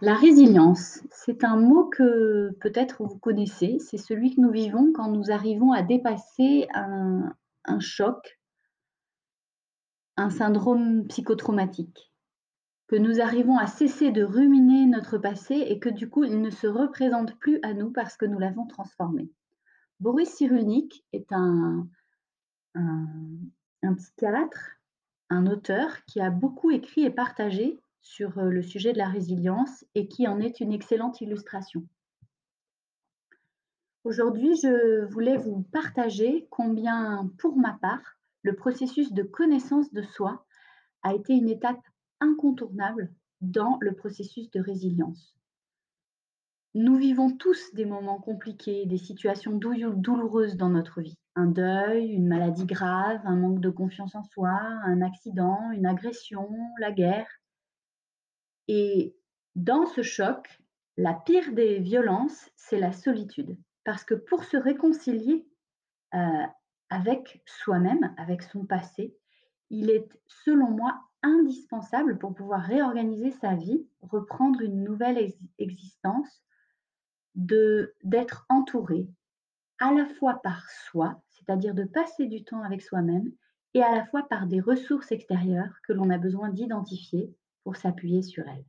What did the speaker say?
La résilience, c'est un mot que peut-être vous connaissez. C'est celui que nous vivons quand nous arrivons à dépasser un, choc, un syndrome psychotraumatique. Que nous arrivons à cesser de ruminer notre passé et que du coup, il ne se représente plus à nous parce que nous l'avons transformé. Boris Cyrulnik est un psychiatre, un auteur qui a beaucoup écrit et partagé sur euh, le sujet de la résilience et qui en est une excellente illustration. Aujourd'hui, je voulais vous partager combien, pour ma part, le processus de connaissance de soi a été une étape incontournable dans le processus de résilience. Nous vivons tous des moments compliqués, des situations douloureuses dans notre vie. Un deuil, une maladie grave, un manque de confiance en soi, un accident, une agression, la guerre. Et dans ce choc, la pire des violences, c'est la solitude. Parce que pour se réconcilier euh, avec soi-même, avec son passé, il est, selon moi, indispensable pour pouvoir réorganiser sa vie, reprendre une nouvelle existence, d'être entouré à la fois par soi, c'est-à-dire de passer du temps avec soi-même, et à la fois par des ressources extérieures que l'on a besoin d'identifier pour s'appuyer sur elles.